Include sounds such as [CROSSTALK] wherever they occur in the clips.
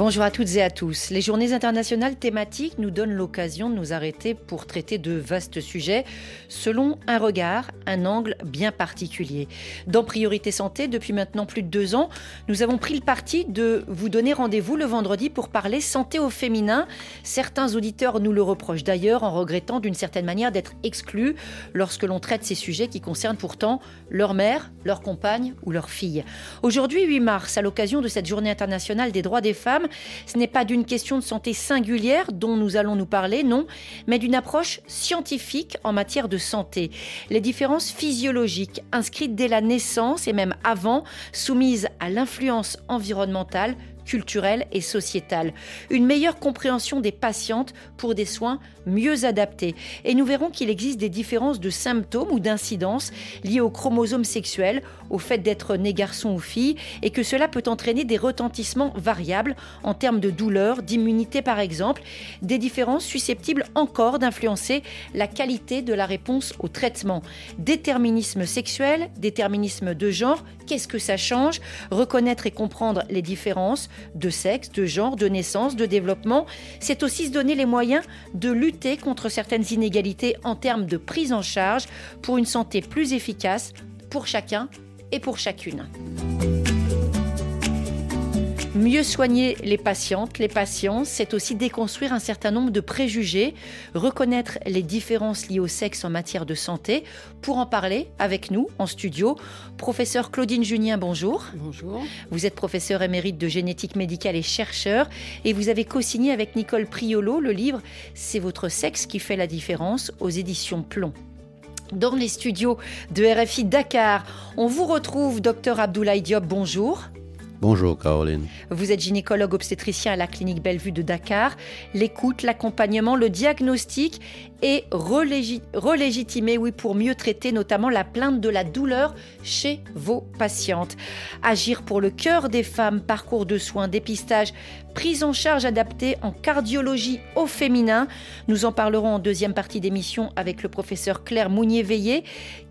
Bonjour à toutes et à tous. Les journées internationales thématiques nous donnent l'occasion de nous arrêter pour traiter de vastes sujets selon un regard, un angle bien particulier. Dans Priorité Santé, depuis maintenant plus de deux ans, nous avons pris le parti de vous donner rendez-vous le vendredi pour parler santé au féminin. Certains auditeurs nous le reprochent d'ailleurs en regrettant d'une certaine manière d'être exclus lorsque l'on traite ces sujets qui concernent pourtant leur mère, leur compagne ou leur fille. Aujourd'hui, 8 mars, à l'occasion de cette journée internationale des droits des femmes, ce n'est pas d'une question de santé singulière dont nous allons nous parler, non, mais d'une approche scientifique en matière de santé. Les différences physiologiques inscrites dès la naissance et même avant, soumises à l'influence environnementale, culturelle et sociétale. Une meilleure compréhension des patientes pour des soins mieux adaptés. Et nous verrons qu'il existe des différences de symptômes ou d'incidences liées aux chromosomes sexuels, au fait d'être né garçon ou fille, et que cela peut entraîner des retentissements variables en termes de douleur, d'immunité par exemple, des différences susceptibles encore d'influencer la qualité de la réponse au traitement. Déterminisme sexuel, déterminisme de genre, qu'est-ce que ça change? Reconnaître et comprendre les différences de sexe, de genre, de naissance, de développement, c'est aussi se donner les moyens de lutter contre certaines inégalités en termes de prise en charge pour une santé plus efficace pour chacun et pour chacune. Mieux soigner les patientes, les patients, c'est aussi déconstruire un certain nombre de préjugés, reconnaître les différences liées au sexe en matière de santé. Pour en parler avec nous en studio, professeur Claudine Junien, bonjour. Bonjour. Vous êtes professeur émérite de génétique médicale et chercheur et vous avez co-signé avec Nicole Priolo le livre C'est votre sexe qui fait la différence aux éditions Plomb. Dans les studios de RFI Dakar, on vous retrouve, docteur Abdoulaye Diop, bonjour. Bonjour Caroline. Vous êtes gynécologue obstétricien à la clinique Bellevue de Dakar. L'écoute, l'accompagnement, le diagnostic est relégitimé, oui, pour mieux traiter notamment la plainte de la douleur chez vos patientes. Agir pour le cœur des femmes, parcours de soins, dépistage, prise en charge adaptée en cardiologie au féminin. Nous en parlerons en deuxième partie d'émission avec le professeur Claire Mounier-Veillé,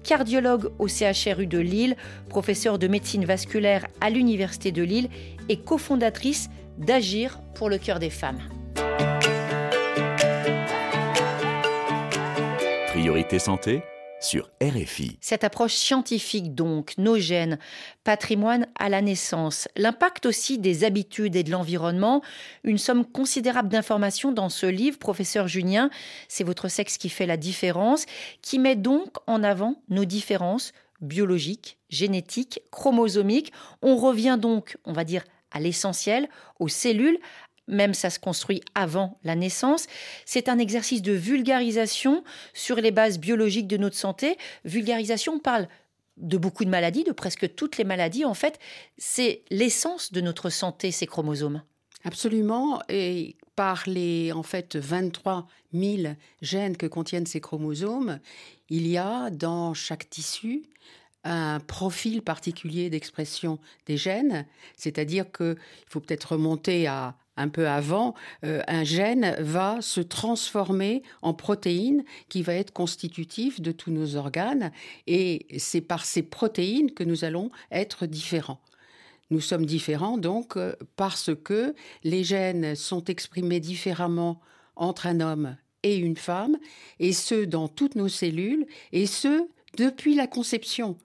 cardiologue au CHRU de Lille, professeur de médecine vasculaire à l'Université de Lille et cofondatrice d'Agir pour le cœur des femmes. Priorité santé sur RFI. Cette approche scientifique donc, nos gènes, patrimoine à la naissance, l'impact aussi des habitudes et de l'environnement, une somme considérable d'informations dans ce livre, professeur Junien, c'est votre sexe qui fait la différence, qui met donc en avant nos différences biologiques, génétiques, chromosomiques. On revient donc, on va dire, à l'essentiel, aux cellules, même ça se construit avant la naissance. C'est un exercice de vulgarisation sur les bases biologiques de notre santé. Vulgarisation, on parle de beaucoup de maladies, de presque toutes les maladies. En fait, c'est l'essence de notre santé, ces chromosomes. Absolument. Et par les en fait 23 000 gènes que contiennent ces chromosomes, il y a dans chaque tissu un profil particulier d'expression des gènes, c'est-à-dire qu'il faut peut-être remonter à un peu avant, euh, un gène va se transformer en protéine qui va être constitutif de tous nos organes et c'est par ces protéines que nous allons être différents. Nous sommes différents donc euh, parce que les gènes sont exprimés différemment entre un homme et une femme, et ce dans toutes nos cellules, et ce depuis la conception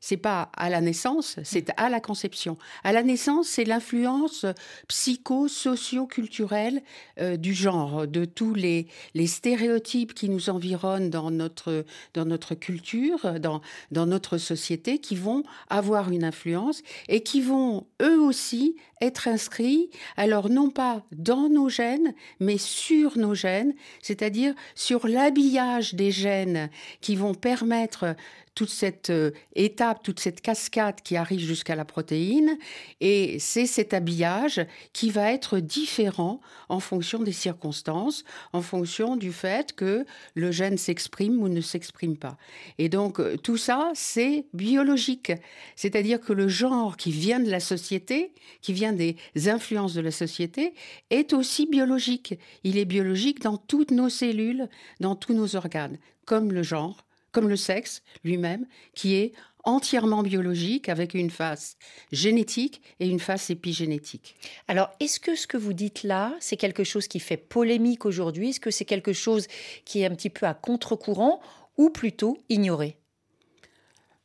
c'est pas à la naissance, c'est à la conception. À la naissance, c'est l'influence psycho-socio-culturelle euh, du genre, de tous les, les stéréotypes qui nous environnent dans notre, dans notre culture, dans, dans notre société, qui vont avoir une influence et qui vont eux aussi être inscrits, alors non pas dans nos gènes, mais sur nos gènes, c'est-à-dire sur l'habillage des gènes qui vont permettre toute cette euh, étape, toute cette cascade qui arrive jusqu'à la protéine. Et c'est cet habillage qui va être différent en fonction des circonstances, en fonction du fait que le gène s'exprime ou ne s'exprime pas. Et donc, euh, tout ça, c'est biologique. C'est-à-dire que le genre qui vient de la société, qui vient des influences de la société, est aussi biologique. Il est biologique dans toutes nos cellules, dans tous nos organes, comme le genre comme le sexe lui-même, qui est entièrement biologique avec une face génétique et une face épigénétique. Alors, est-ce que ce que vous dites là, c'est quelque chose qui fait polémique aujourd'hui? Est-ce que c'est quelque chose qui est un petit peu à contre-courant ou plutôt ignoré?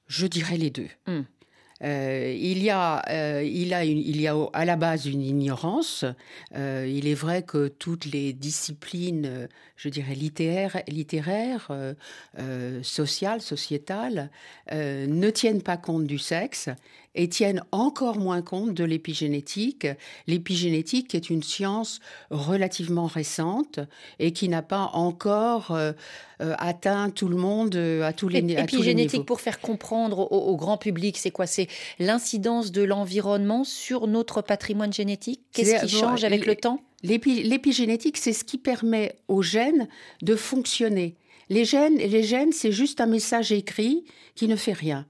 Je dirais les deux. Hmm. Euh, il, y a, euh, il, a il y a à la base une ignorance. Euh, il est vrai que toutes les disciplines, je dirais littéraires, littéraires sociales, sociétales, ne tiennent pas compte du sexe et tiennent encore moins compte de l'épigénétique. L'épigénétique est une science relativement récente et qui n'a pas encore euh, euh, atteint tout le monde euh, à tous les, à Épigénétique, pour faire comprendre au, grand public, c'est quoi? C'est l'incidence de l'environnement sur notre patrimoine génétique? Qu'est-ce qui change avec le temps? L'épigénétique, c'est ce qui permet aux gènes de fonctionner. Les gènes, les gènes c'est juste un message écrit qui ne fait rien.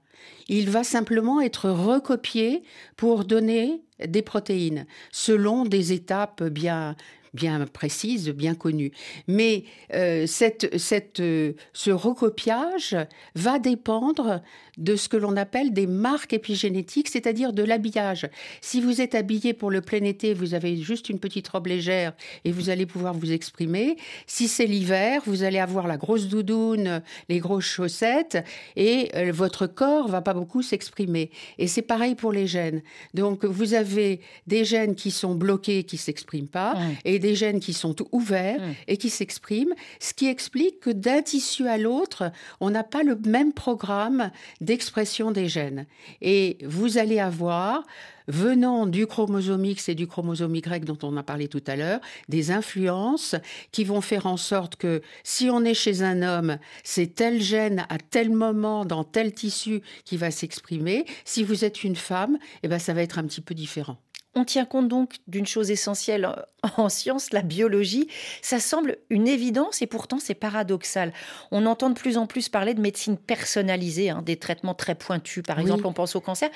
Il va simplement être recopié pour donner des protéines selon des étapes bien bien précises, bien connues. Mais euh, cette, cette, euh, ce recopiage va dépendre de ce que l'on appelle des marques épigénétiques, c'est-à-dire de l'habillage. Si vous êtes habillé pour le plein été, vous avez juste une petite robe légère et vous allez pouvoir vous exprimer. Si c'est l'hiver, vous allez avoir la grosse doudoune, les grosses chaussettes et euh, votre corps va pas beaucoup s'exprimer. Et c'est pareil pour les gènes. Donc vous avez des gènes qui sont bloqués, qui s'expriment pas, et des gènes qui sont ouverts et qui s'expriment, ce qui explique que d'un tissu à l'autre, on n'a pas le même programme d'expression des gènes. Et vous allez avoir, venant du chromosome X et du chromosome Y dont on a parlé tout à l'heure, des influences qui vont faire en sorte que si on est chez un homme, c'est tel gène à tel moment dans tel tissu qui va s'exprimer. Si vous êtes une femme, eh ben ça va être un petit peu différent. On tient compte donc d'une chose essentielle en science, la biologie. Ça semble une évidence et pourtant c'est paradoxal. On entend de plus en plus parler de médecine personnalisée, hein, des traitements très pointus. Par exemple, on pense au cancer.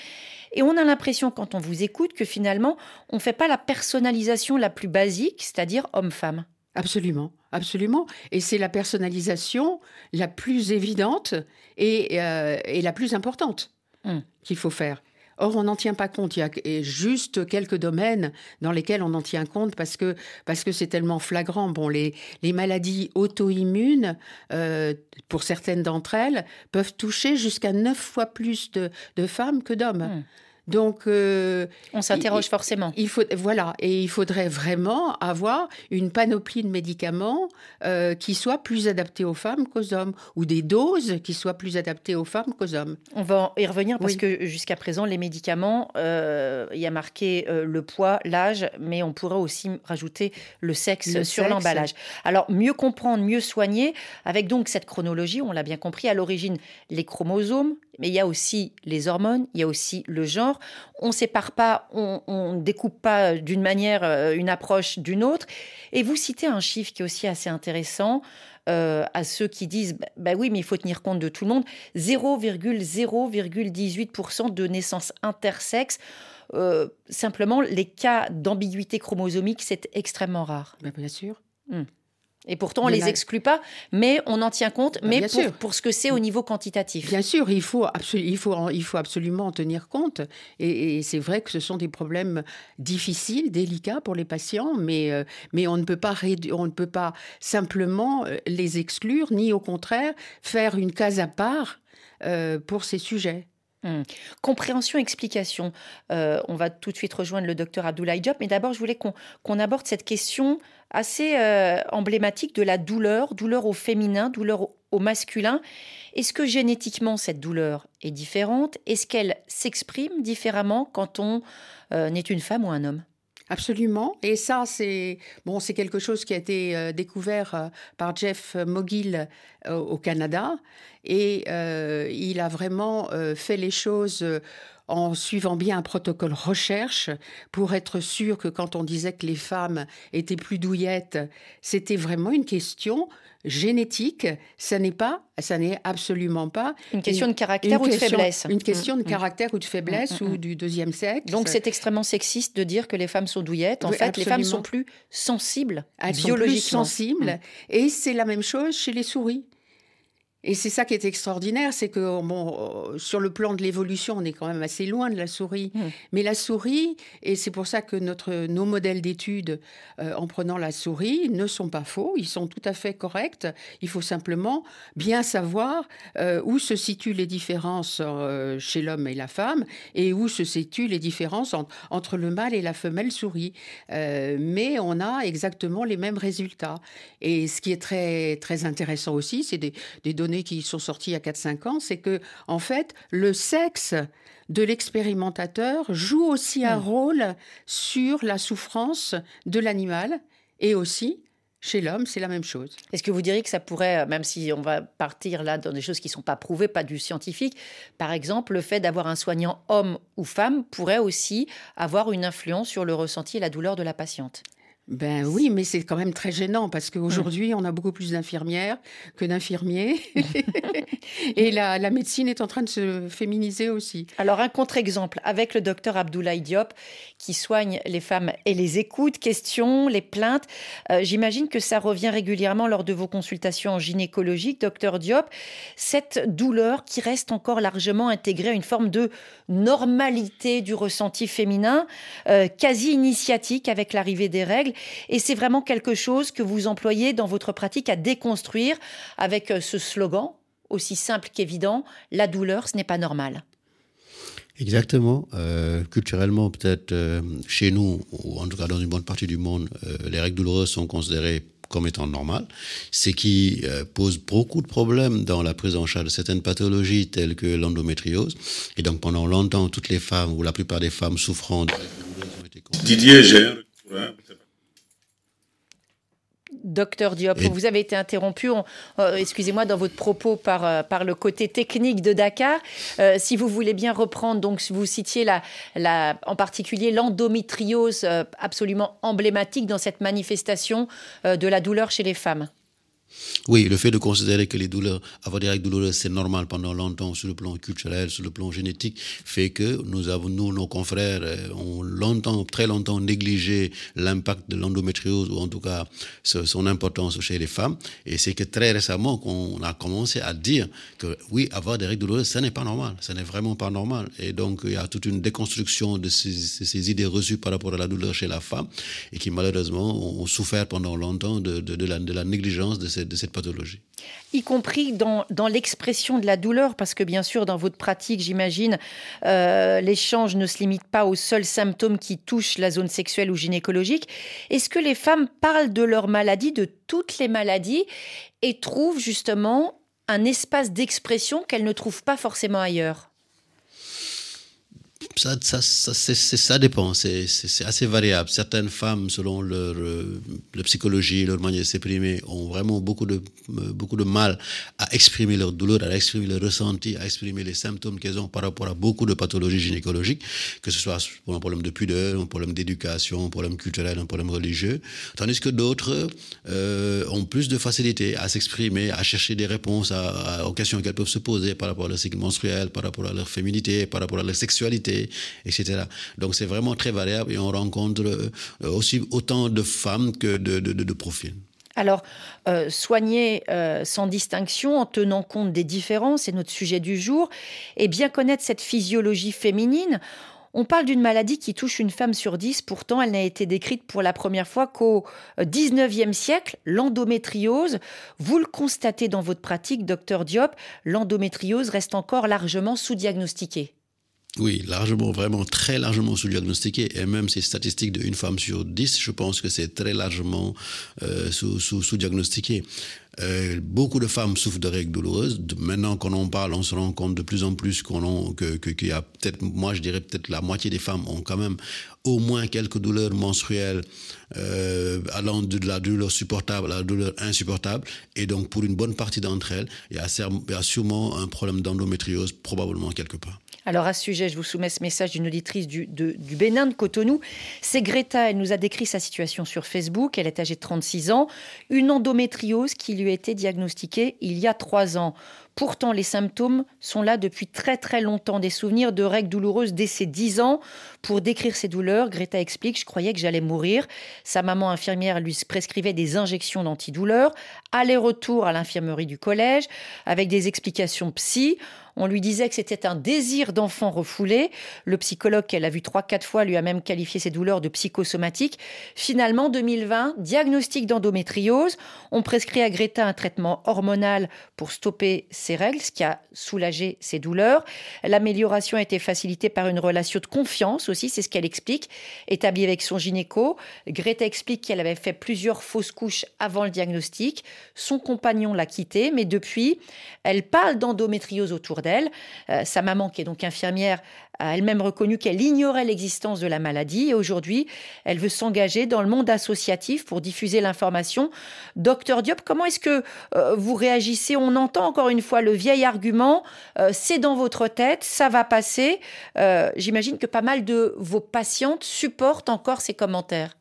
Et on a l'impression, quand on vous écoute, que finalement, on ne fait pas la personnalisation la plus basique, c'est-à-dire homme-femme. Absolument, absolument. Et c'est la personnalisation la plus évidente et, euh, la plus importante hum. qu'il faut faire. Or, on n'en tient pas compte. Il y a juste quelques domaines dans lesquels on en tient compte parce que parce que c'est tellement flagrant. Bon, les, les maladies auto-immunes, euh, pour certaines d'entre elles, peuvent toucher jusqu'à neuf fois plus de, de femmes que d'hommes. Hmm. Donc, euh, on s'interroge forcément. Il faut, voilà, et il faudrait vraiment avoir une panoplie de médicaments euh, qui soient plus adaptés aux femmes qu'aux hommes, ou des doses qui soient plus adaptées aux femmes qu'aux hommes. On va y revenir parce que jusqu'à présent, les médicaments, euh, il y a marqué le poids, l'âge, mais on pourrait aussi rajouter le sexe sur l'emballage. Alors, mieux comprendre, mieux soigner, avec donc cette chronologie, on l'a bien compris, à l'origine, les chromosomes, mais il y a aussi les hormones, il y a aussi le genre. On ne sépare pas, on ne découpe pas d'une manière euh, une approche d'une autre. Et vous citez un chiffre qui est aussi assez intéressant. Euh, à ceux qui disent bah, bah, oui, mais il faut tenir compte de tout le monde 0,0,18% de naissances intersexes. Euh, simplement, les cas d'ambiguïté chromosomique, c'est extrêmement rare. Bah, bien sûr. Hmm. Et pourtant, on ne les exclut pas, mais on en tient compte, bah, mais pour, pour, ce que c'est au niveau quantitatif. Bien sûr, il faut, il faut, il faut absolument en tenir compte. Et, c'est vrai que ce sont des problèmes difficiles, délicats pour les patients, mais, euh, mais on, ne peut pas on ne peut pas simplement euh, les exclure, ni au contraire faire une case à part euh, pour ces sujets. Hum. Compréhension, explication. on va tout de suite rejoindre le docteur Abdoulaye Diop, mais d'abord, je voulais qu'on aborde cette question assez euh, emblématique de la douleur, douleur au féminin, douleur au, masculin. Est-ce que génétiquement cette douleur est différente? Est-ce qu'elle s'exprime différemment quand on euh, est une femme ou un homme? Absolument. Et ça, c'est bon, c'est quelque chose qui a été euh, découvert par Jeff Mogill euh, au Canada. Et il a vraiment fait les choses en suivant bien un protocole recherche pour être sûr que quand on disait que les femmes étaient plus douillettes, c'était vraiment une question génétique, ça n'est pas, ça n'est absolument pas une question de caractère ou de faiblesse. Une question de mm, mm. caractère ou de faiblesse mm, ou du deuxième sexe. Donc c'est extrêmement sexiste de dire que les femmes sont douillettes. En fait, les femmes sont plus sensibles, Elles biologiquement. Sont plus sensibles. Et c'est la même chose chez les souris. Et c'est ça qui est extraordinaire, c'est que bon, euh, sur le plan de l'évolution, on est quand même assez loin de la souris. Mmh. Mais la souris, et c'est pour ça que notre, nos modèles d'études euh, en prenant la souris ne sont pas faux, ils sont tout à fait corrects. Il faut simplement bien savoir euh, où se situent les différences chez l'homme et la femme et où se situent les différences entre le mâle et la femelle souris. mais on a exactement les mêmes résultats. Et ce qui est très, très intéressant aussi, c'est des, des données qui sont sorties il y a 4-5 ans, c'est que, en fait, le sexe de l'expérimentateur joue aussi un hmm. rôle sur la souffrance de l'animal et aussi chez l'homme, c'est la même chose. Est-ce que vous diriez que ça pourrait, même si on va partir là dans des choses qui ne sont pas prouvées, pas du scientifique, par exemple, le fait d'avoir un soignant homme ou femme pourrait aussi avoir une influence sur le ressenti et la douleur de la patiente? Ben oui, mais c'est quand même très gênant parce qu'aujourd'hui, on a beaucoup plus d'infirmières que d'infirmiers. [LAUGHS] et la, la, médecine est en train de se féminiser aussi. Alors, un contre-exemple avec le docteur Abdoulaye Diop qui soigne les femmes et les écoute, questions, les plaintes. Euh, j'imagine que ça revient régulièrement lors de vos consultations gynécologiques, docteur Diop. Cette douleur qui reste encore largement intégrée à une forme de normalité du ressenti féminin, euh, quasi initiatique avec l'arrivée des règles. Et c'est vraiment quelque chose que vous employez dans votre pratique à déconstruire avec euh, ce slogan aussi simple qu'évident, la douleur, ce n'est pas normal. Exactement. Euh, culturellement, peut-être euh, chez nous, ou en tout cas dans une bonne partie du monde, les règles douloureuses sont considérées comme étant normales, ce qui pose beaucoup de problèmes dans la prise en charge de certaines pathologies telles que l'endométriose. Et donc pendant longtemps, toutes les femmes, ou la plupart des femmes souffrant de Didier Gère, Docteur Diop, vous avez été interrompu, euh, excusez-moi, dans votre propos par, euh, par le côté technique de Dakar. Euh, si vous voulez bien reprendre, donc vous citiez la, la, en particulier l'endométriose absolument emblématique dans cette manifestation de la douleur chez les femmes. Oui, le fait de considérer que les douleurs, avoir des règles douloureuses, c'est normal pendant longtemps sur le plan culturel, sur le plan génétique, fait que nous avons, nous, nos confrères, euh, ont longtemps, très longtemps négligé l'impact de l'endométriose, ou en tout cas son importance chez les femmes. Et c'est que très récemment qu'on a commencé à dire que oui, avoir des règles douloureuses, ce n'est pas normal. Ce n'est vraiment pas normal. Et donc, il y a toute une déconstruction de ces, ces, idées reçues par rapport à la douleur chez la femme, et qui malheureusement ont souffert pendant longtemps de, la, de la, négligence de de cette pathologie. Y compris dans, dans l'expression de la douleur, parce que bien sûr, dans votre pratique, j'imagine, euh, l'échange ne se limite pas aux seuls symptômes qui touchent la zone sexuelle ou gynécologique. Est-ce que les femmes parlent de leur maladie, de toutes les maladies, et trouvent justement un espace d'expression qu'elles ne trouvent pas forcément ailleurs? Ça, ça, ça, ça dépend, c'est assez variable. Certaines femmes, selon leur, euh, leur psychologie, leur manière de s'exprimer, ont vraiment beaucoup de, euh, beaucoup de mal à exprimer leur douleur, à exprimer leur ressenti, à exprimer les symptômes qu'elles ont par rapport à beaucoup de pathologies gynécologiques, que ce soit pour un problème de pudeur, un problème d'éducation, un problème culturel, un problème religieux. Tandis que d'autres euh, ont plus de facilité à s'exprimer, à chercher des réponses à, aux questions qu'elles peuvent se poser par rapport à leur cycle menstruel, par rapport à leur féminité, par rapport à leur sexualité etc. Donc c'est vraiment très variable et on rencontre euh, aussi autant de femmes que de, profils. Alors, euh, soigner euh, sans distinction, en tenant compte des différences, c'est notre sujet du jour, et bien connaître cette physiologie féminine. On parle d'une maladie qui touche une femme sur dix, pourtant elle n'a été décrite pour la première fois qu'au 19e siècle, l'endométriose. Vous le constatez dans votre pratique, docteur Diop, l'endométriose reste encore largement sous-diagnostiquée. Oui, largement, vraiment très largement sous-diagnostiqué. Et même ces statistiques de une femme sur dix, je pense que c'est très largement euh, sous-diagnostiqué. Euh, beaucoup de femmes souffrent de règles douloureuses. Maintenant qu'on en parle, on se rend compte de plus en plus qu'on que, qu'il y a peut-être, moi je dirais peut-être la moitié des femmes ont quand même au moins quelques douleurs menstruelles euh, allant de la douleur supportable à la douleur insupportable. Et donc pour une bonne partie d'entre elles, il y a sûrement un problème d'endométriose probablement quelque part. Alors à ce sujet, je vous soumets ce message d'une auditrice du, Bénin de Cotonou. C'est Greta, elle nous a décrit sa situation sur Facebook. Elle est âgée de 36 ans, une endométriose qui lui a été diagnostiquée il y a trois ans. Pourtant, les symptômes sont là depuis très très longtemps. Des souvenirs de règles douloureuses dès ses 10 ans. Pour décrire ses douleurs, Greta explique Je croyais que j'allais mourir. Sa maman infirmière lui prescrivait des injections d'antidouleurs. Aller-retour à l'infirmerie du collège avec des explications psy. On lui disait que c'était un désir d'enfant refoulé. Le psychologue qu'elle a vu trois, quatre fois lui a même qualifié ses douleurs de psychosomatiques. Finalement, 2020, diagnostic d'endométriose. On prescrit à Greta un traitement hormonal pour stopper ses règles, ce qui a soulagé ses douleurs. L'amélioration a été facilitée par une relation de confiance aussi, c'est ce qu'elle explique, établie avec son gynéco. Greta explique qu'elle avait fait plusieurs fausses couches avant le diagnostic. Son compagnon l'a quittée, mais depuis, elle parle d'endométriose autour d'elle. Euh, sa maman, qui est donc infirmière, a elle-même reconnu qu'elle ignorait l'existence de la maladie et aujourd'hui, elle veut s'engager dans le monde associatif pour diffuser l'information. Docteur Diop, comment est-ce que euh, vous réagissez? On entend encore une fois le vieil argument, euh, c'est dans votre tête, ça va passer. J'imagine que pas mal de vos patientes supportent encore ces commentaires.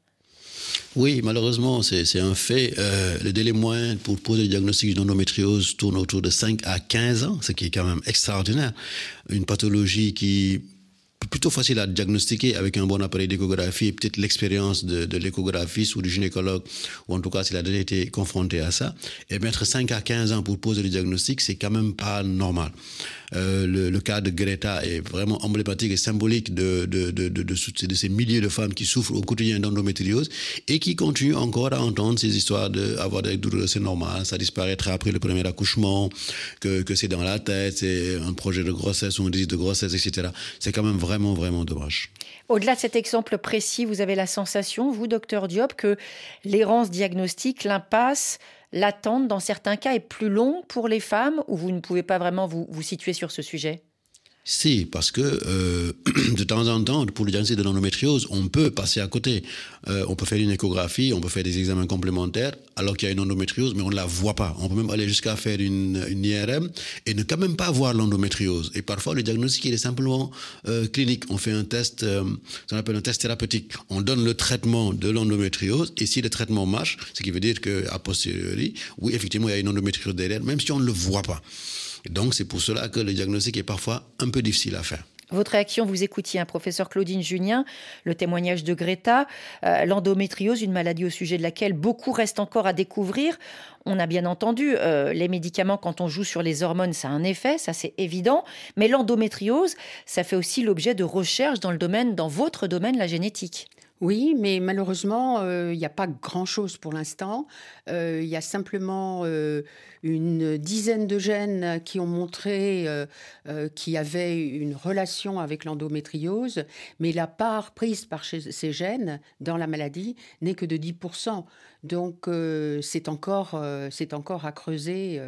Oui, malheureusement, c'est un fait. Euh, le délai moyen pour poser le diagnostic d'endométriose tourne autour de 5 à 15 ans, ce qui est quand même extraordinaire. Une pathologie qui plutôt facile à diagnostiquer avec un bon appareil d'échographie et peut-être l'expérience de, de l'échographiste ou du gynécologue, ou en tout cas s'il a déjà été confronté à ça. Et mettre 5 à 15 ans pour poser le diagnostic, c'est quand même pas normal. Euh, le, cas de Greta est vraiment emblématique et symbolique de, de, de, de, de ces milliers de femmes qui souffrent au quotidien d'endométriose et qui continuent encore à entendre ces histoires d'avoir des douleurs, c'est normal, ça disparaîtra après le premier accouchement, que, que c'est dans la tête, c'est un projet de grossesse ou un désir de grossesse, etc. C'est quand même vraiment, vraiment dommage. Au-delà de cet exemple précis, vous avez la sensation, vous, docteur Diop, que l'errance diagnostique, l'impasse, l'attente, dans certains cas, est plus longue pour les femmes ou vous ne pouvez pas vraiment vous, situer sur ce sujet? Si, parce que euh, [CLEARS THROAT] de temps en temps, pour le diagnostic de l'endométriose, on peut passer à côté. Euh, on peut faire une échographie, on peut faire des examens complémentaires, alors qu'il y a une endométriose, mais on ne la voit pas. On peut même aller jusqu'à faire une, une, IRM et ne quand même pas voir l'endométriose. Et parfois, le diagnostic, il est simplement euh, clinique. On fait un test, qu'on appelle un test thérapeutique. On donne le traitement de l'endométriose, et si le traitement marche, ce qui veut dire qu'à posteriori, oui, effectivement, il y a une endométriose derrière, même si on ne le voit pas. Donc c'est pour cela que le diagnostic est parfois un peu difficile à faire. Votre réaction, vous écoutiez un professeur Claudine Junien, le témoignage de Greta, euh, l'endométriose, une maladie au sujet de laquelle beaucoup reste encore à découvrir. On a bien entendu, euh, les médicaments, quand on joue sur les hormones, ça a un effet, ça c'est évident. Mais l'endométriose, ça fait aussi l'objet de recherches dans le domaine, dans votre domaine, la génétique. Oui, mais malheureusement, euh, il n'y a pas grand-chose pour l'instant. Euh, il y a simplement euh, une dizaine de gènes qui ont montré qu'il y avait une relation avec l'endométriose, mais la part prise par ces gènes dans la maladie n'est que de 10%. Donc c'est encore, encore à creuser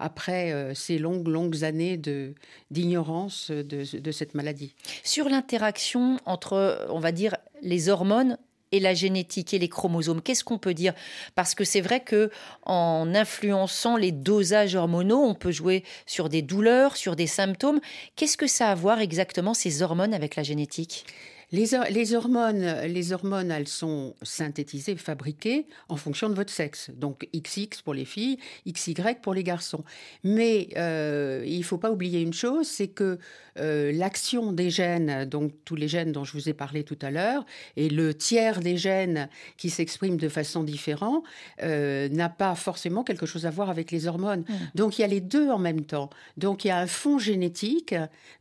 après ces longues, longues années d'ignorance de, de, cette maladie. Sur l'interaction entre, on va dire, les hormones et la génétique et les chromosomes. Qu'est-ce qu'on peut dire? Parce que c'est vrai que en influençant les dosages hormonaux, on peut jouer sur des douleurs, sur des symptômes. Qu'est-ce que ça a à voir exactement ces hormones avec la génétique? Les, hormones, les hormones, elles sont synthétisées, fabriquées en fonction de votre sexe. Donc XX pour les filles, XY pour les garçons. Mais euh, il ne faut pas oublier une chose, c'est que euh, l'action des gènes, donc tous les gènes dont je vous ai parlé tout à l'heure, et le tiers des gènes qui s'expriment de façon différente, euh, n'a pas forcément quelque chose à voir avec les hormones. Mmh. Donc il y a les deux en même temps. Donc il y a un fond génétique,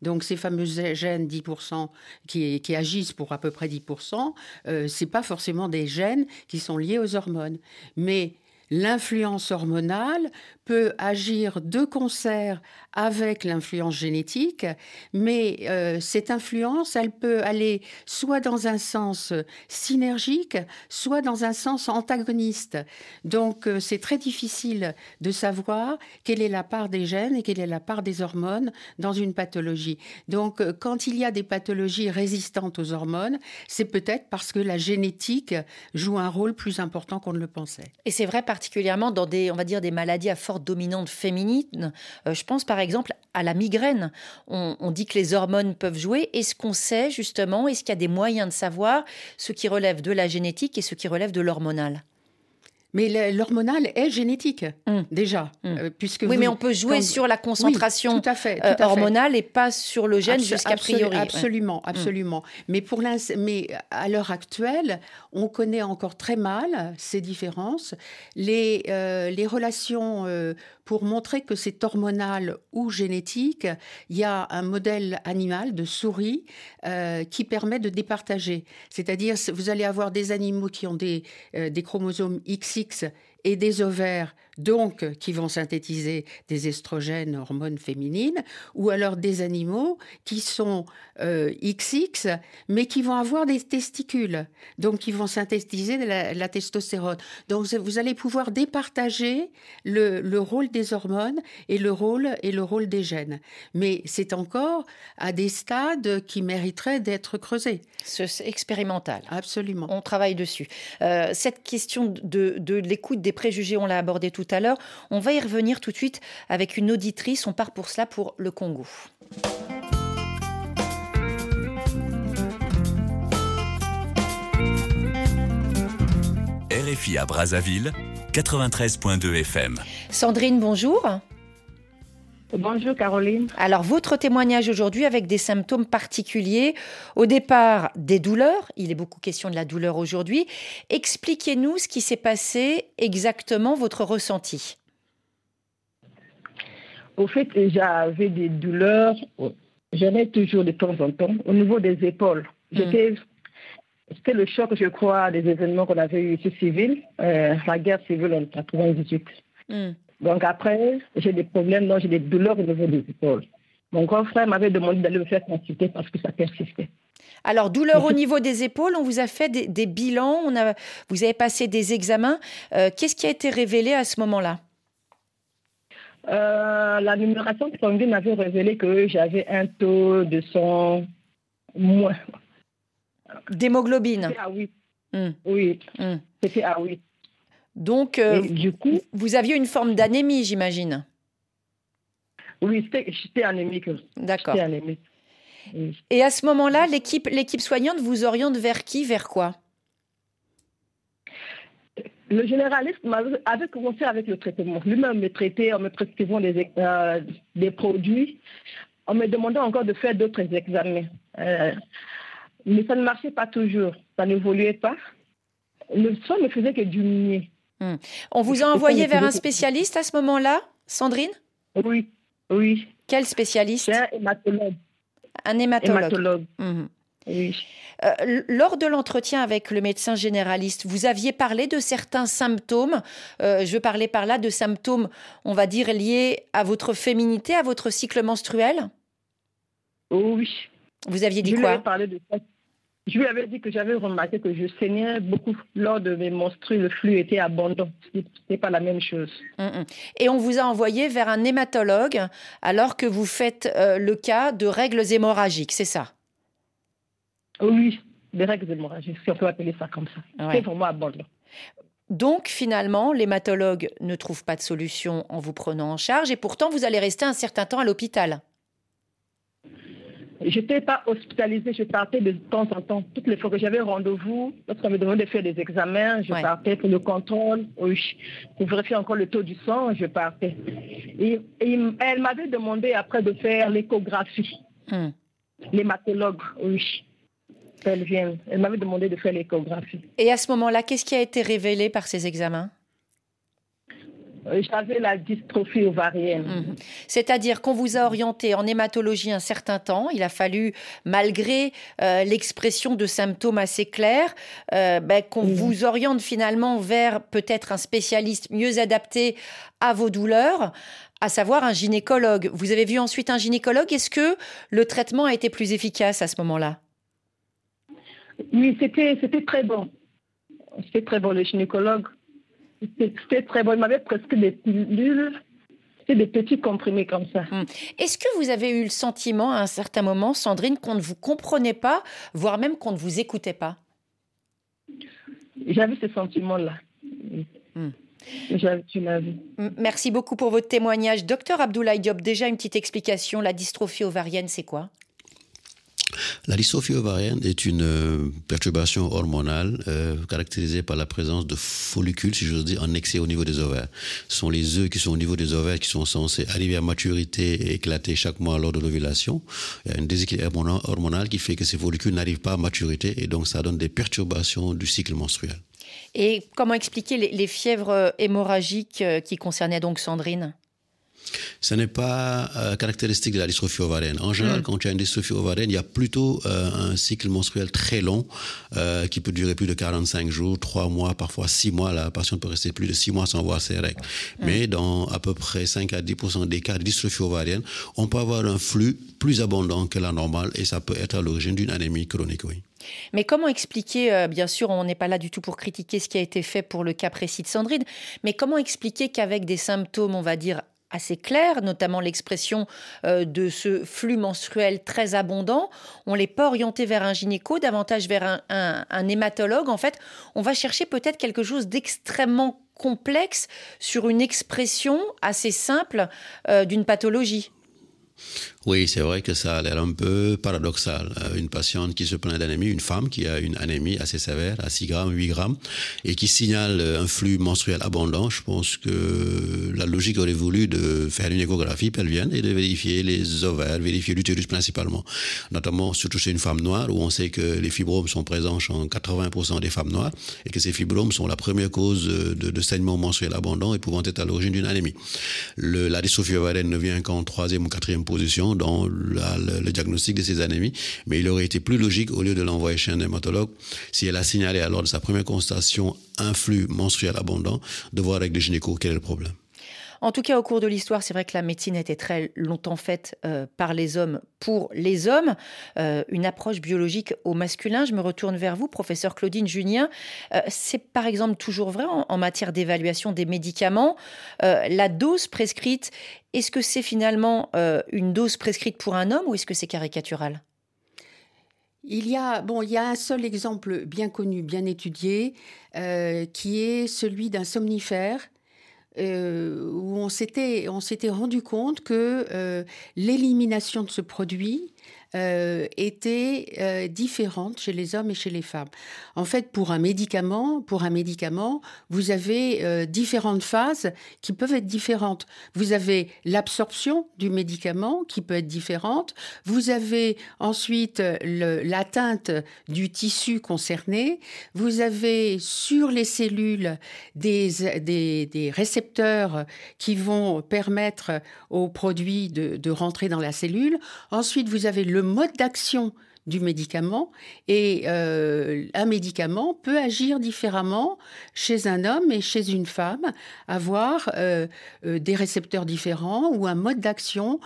donc ces fameux gènes 10% qui, qui agissent pour à peu près 10%, euh, c'est pas forcément des gènes qui sont liés aux hormones. Mais l'influence hormonale peut agir de concert avec l'influence génétique, mais euh, cette influence, elle peut aller soit dans un sens synergique, soit dans un sens antagoniste. Donc euh, c'est très difficile de savoir quelle est la part des gènes et quelle est la part des hormones dans une pathologie. Donc euh, quand il y a des pathologies résistantes aux hormones, c'est peut-être parce que la génétique joue un rôle plus important qu'on ne le pensait. Et c'est vrai particulièrement dans des, on va dire, des maladies à dominante féminine. Euh, je pense par exemple à la migraine. On, dit que les hormones peuvent jouer. Est-ce qu'on sait justement, est-ce qu'il y a des moyens de savoir ce qui relève de la génétique et ce qui relève de l'hormonal? Mais l'hormonal est génétique, hum. déjà. Hum. Euh, puisque oui, mais on peut jouer sur la concentration euh, hormonale et pas sur le gène jusqu'à priori. Absolument, hum. absolument. Mais, pour mais à l'heure actuelle, on connaît encore très mal ces différences. Les, euh, les relations pour montrer que c'est hormonal ou génétique, il y a un modèle animal de souris euh, qui permet de départager. C'est-à-dire, vous allez avoir des animaux qui ont des, euh, des chromosomes Et des ovaires donc qui vont synthétiser des estrogènes, hormones féminines, ou alors des animaux qui sont XX, euh, mais qui vont avoir des testicules, donc qui vont synthétiser la, testostérone. Donc vous allez pouvoir départager le, rôle des hormones et le rôle et le rôle des gènes. Mais c'est encore à des stades qui mériteraient d'être creusés. C'est expérimental. Absolument. On travaille dessus. Euh, cette question de, de l'écoute des préjugés, on l'a abordé tout à l'heure. On va y revenir tout de suite avec une auditrice. On part pour cela pour le Congo. RFI à Brazzaville, 93.2 FM. Sandrine, bonjour. Bonjour Caroline. Alors votre témoignage aujourd'hui avec des symptômes particuliers. Au départ, des douleurs. Il est beaucoup question de la douleur aujourd'hui. Expliquez-nous ce qui s'est passé exactement, votre ressenti. Au fait, j'avais des douleurs. J'en ai toujours de temps en temps au niveau des épaules. Hmm. C'était le choc, je crois, des événements qu'on avait eu ici civil, euh, la guerre civile en 98. Donc après, j'ai des problèmes, non, j'ai des douleurs au niveau des épaules. Mon grand frère m'avait demandé d'aller me faire consulter parce que ça persistait. Alors, douleur au niveau des épaules, on vous a fait des, bilans, on a, vous avez passé des examens. Euh, qu'est-ce qui a été révélé à ce moment-là? Euh, La numération sanguine m'avait révélé que j'avais un taux de sang moins. D'hémoglobine C'était à 8. Hmm. Oui, hmm. c'était à 8. Donc, euh, du coup, vous aviez une forme d'anémie, j'imagine. Oui, j'étais anémique. D'accord. Et à ce moment-là, l'équipe, l'équipe soignante vous oriente vers qui, vers quoi? Le généraliste avait commencé avec le traitement. Lui-même me traitait en me prescrivant des, euh, des produits, en me demandant encore de faire d'autres examens. Euh, mais ça ne marchait pas toujours, ça n'évoluait pas. Le soin ne faisait que diminuer. Hmm. On vous a envoyé vers un spécialiste à ce moment-là, Sandrine? Oui, oui. Quel spécialiste? Un hématologue. Un hématologue. Hmm. Oui. Euh, lors de l'entretien avec le médecin généraliste, vous aviez parlé de certains symptômes. Euh, je veux parler par là de symptômes, on va dire, liés à votre féminité, à votre cycle menstruel? Oui. Vous aviez dit quoi? parlé de je lui avais dit que j'avais remarqué que je saignais beaucoup lors de mes menstrues. Le flux était abondant. Ce n'est pas la même chose. Mm, mm. Et on vous a envoyé vers un hématologue alors que vous faites euh, le cas de règles hémorragiques, c'est ça? Oui, des règles hémorragiques, si on peut appeler ça comme ça. C'est vraiment abondant. Donc finalement, l'hématologue ne trouve pas de solution en vous prenant en charge et pourtant vous allez rester un certain temps à l'hôpital. Je n'étais pas hospitalisée, je partais de temps en temps. Toutes les fois que j'avais rendez-vous, lorsqu'on me demandait de faire des examens, je partais pour le contrôle, pour vérifier encore le taux du sang, je partais. Et, elle m'avait demandé après de faire l'échographie. Hmm. L'hématologue, oui. Elle vient. Elle m'avait demandé de faire l'échographie. Et à ce moment-là, qu'est-ce qui a été révélé par ces examens? J'avais la dystrophie ovarienne. Mhm. C'est-à-dire qu'on vous a orienté en hématologie un certain temps. Il a fallu, malgré euh, l'expression de symptômes assez clairs, euh, ben, qu'on vous oriente finalement vers peut-être un spécialiste mieux adapté à vos douleurs, à savoir un gynécologue. Vous avez vu ensuite un gynécologue. Est-ce que le traitement a été plus efficace à ce moment-là? Oui, c'était très bon. C'était très bon. Le gynécologue c'était très bon. Il m'avait presque des pilules. Des petits comprimés comme ça. Hum. Est-ce que vous avez eu le sentiment à un certain moment, Sandrine, qu'on ne vous comprenait pas, voire même qu'on ne vous écoutait pas? J'avais ce sentiment-là. Hum. Merci beaucoup pour votre témoignage. Docteur Abdoulaye Diop, déjà une petite explication. La dystrophie ovarienne, c'est quoi? La dystrophie ovarienne est une euh, perturbation hormonale euh, caractérisée par la présence de follicules, si j'ose dire, en excès au niveau des ovaires. Ce sont les œufs qui sont au niveau des ovaires qui sont censés arriver à maturité et éclater chaque mois lors de l'ovulation. Il y a un déséquilibre hormonal qui fait que ces follicules n'arrivent pas à maturité et donc ça donne des perturbations du cycle menstruel. Et comment expliquer les fièvres euh, hémorragiques qui concernaient donc Sandrine? Ce n'est pas euh, caractéristique de la dystrophie ovarienne. En général, mm. quand tu as une dystrophie ovarienne, il y a plutôt euh, un cycle menstruel très long euh, qui peut durer plus de 45 jours, 3 mois, parfois 6 mois. La patiente peut rester plus de 6 mois sans voir ses règles. Mm. Mais dans à peu près 5 à 10% des cas de dystrophie ovarienne, on peut avoir un flux plus abondant que la normale et ça peut être à l'origine d'une anémie chronique. Oui. Mais comment expliquer, bien sûr, on n'est pas là du tout pour critiquer ce qui a été fait pour le cas précis de Sandrine, mais comment expliquer qu'avec des symptômes, on va dire, assez clair, notamment l'expression euh, de ce flux menstruel très abondant. On n'est pas orienté vers un gynéco, davantage vers un, hématologue. En fait, on va chercher peut-être quelque chose d'extrêmement complexe sur une expression assez simple euh, d'une pathologie. Oui, c'est vrai que ça a l'air un peu paradoxal. Euh, une patiente qui se plaint d'anémie, une femme qui a une anémie assez sévère, à 6 grammes, 8 grammes, et qui signale un flux menstruel abondant, je pense que la logique aurait voulu de faire une échographie pelvienne et de vérifier les ovaires, vérifier l'utérus principalement. Notamment, surtout chez une femme noire, où on sait que les fibromes sont présents chez 80% des femmes noires, et que ces fibromes sont la première cause de, saignement menstruel abondant et pouvant être à l'origine d'une anémie. Le, la dystrophie ovarienne ne vient qu'en troisième ou quatrième position dans le, diagnostic de ces anémies, mais il aurait été plus logique, au lieu de l'envoyer chez un hématologue, si elle a signalé alors de sa première constatation un flux menstruel abondant, de voir avec le gynéco quel est le problème. En tout cas, au cours de l'histoire, c'est vrai que la médecine était très longtemps faite euh, par les hommes pour les hommes. Euh, une approche biologique au masculin. Je me retourne vers vous, professeur Claudine Junien. Euh, c'est par exemple toujours vrai en, matière d'évaluation des médicaments. la dose prescrite, est-ce que c'est finalement une dose prescrite pour un homme ou est-ce que c'est caricatural? Il y a bon, il y a un seul exemple bien connu, bien étudié, qui est celui d'un somnifère où on s'était, on s'était rendu compte que euh, l'élimination de ce produit euh, était euh, différente chez les hommes et chez les femmes. En fait, pour un médicament, pour un médicament, vous avez euh, différentes phases qui peuvent être différentes. Vous avez l'absorption du médicament qui peut être différente. Vous avez ensuite l'atteinte du tissu concerné. Vous avez sur les cellules des, des, des récepteurs qui vont permettre au produit de, de rentrer dans la cellule. Ensuite, vous avez le mode d'action du médicament et euh, un médicament peut agir différemment chez un homme et chez une femme, avoir euh, euh, des récepteurs différents ou un mode d'action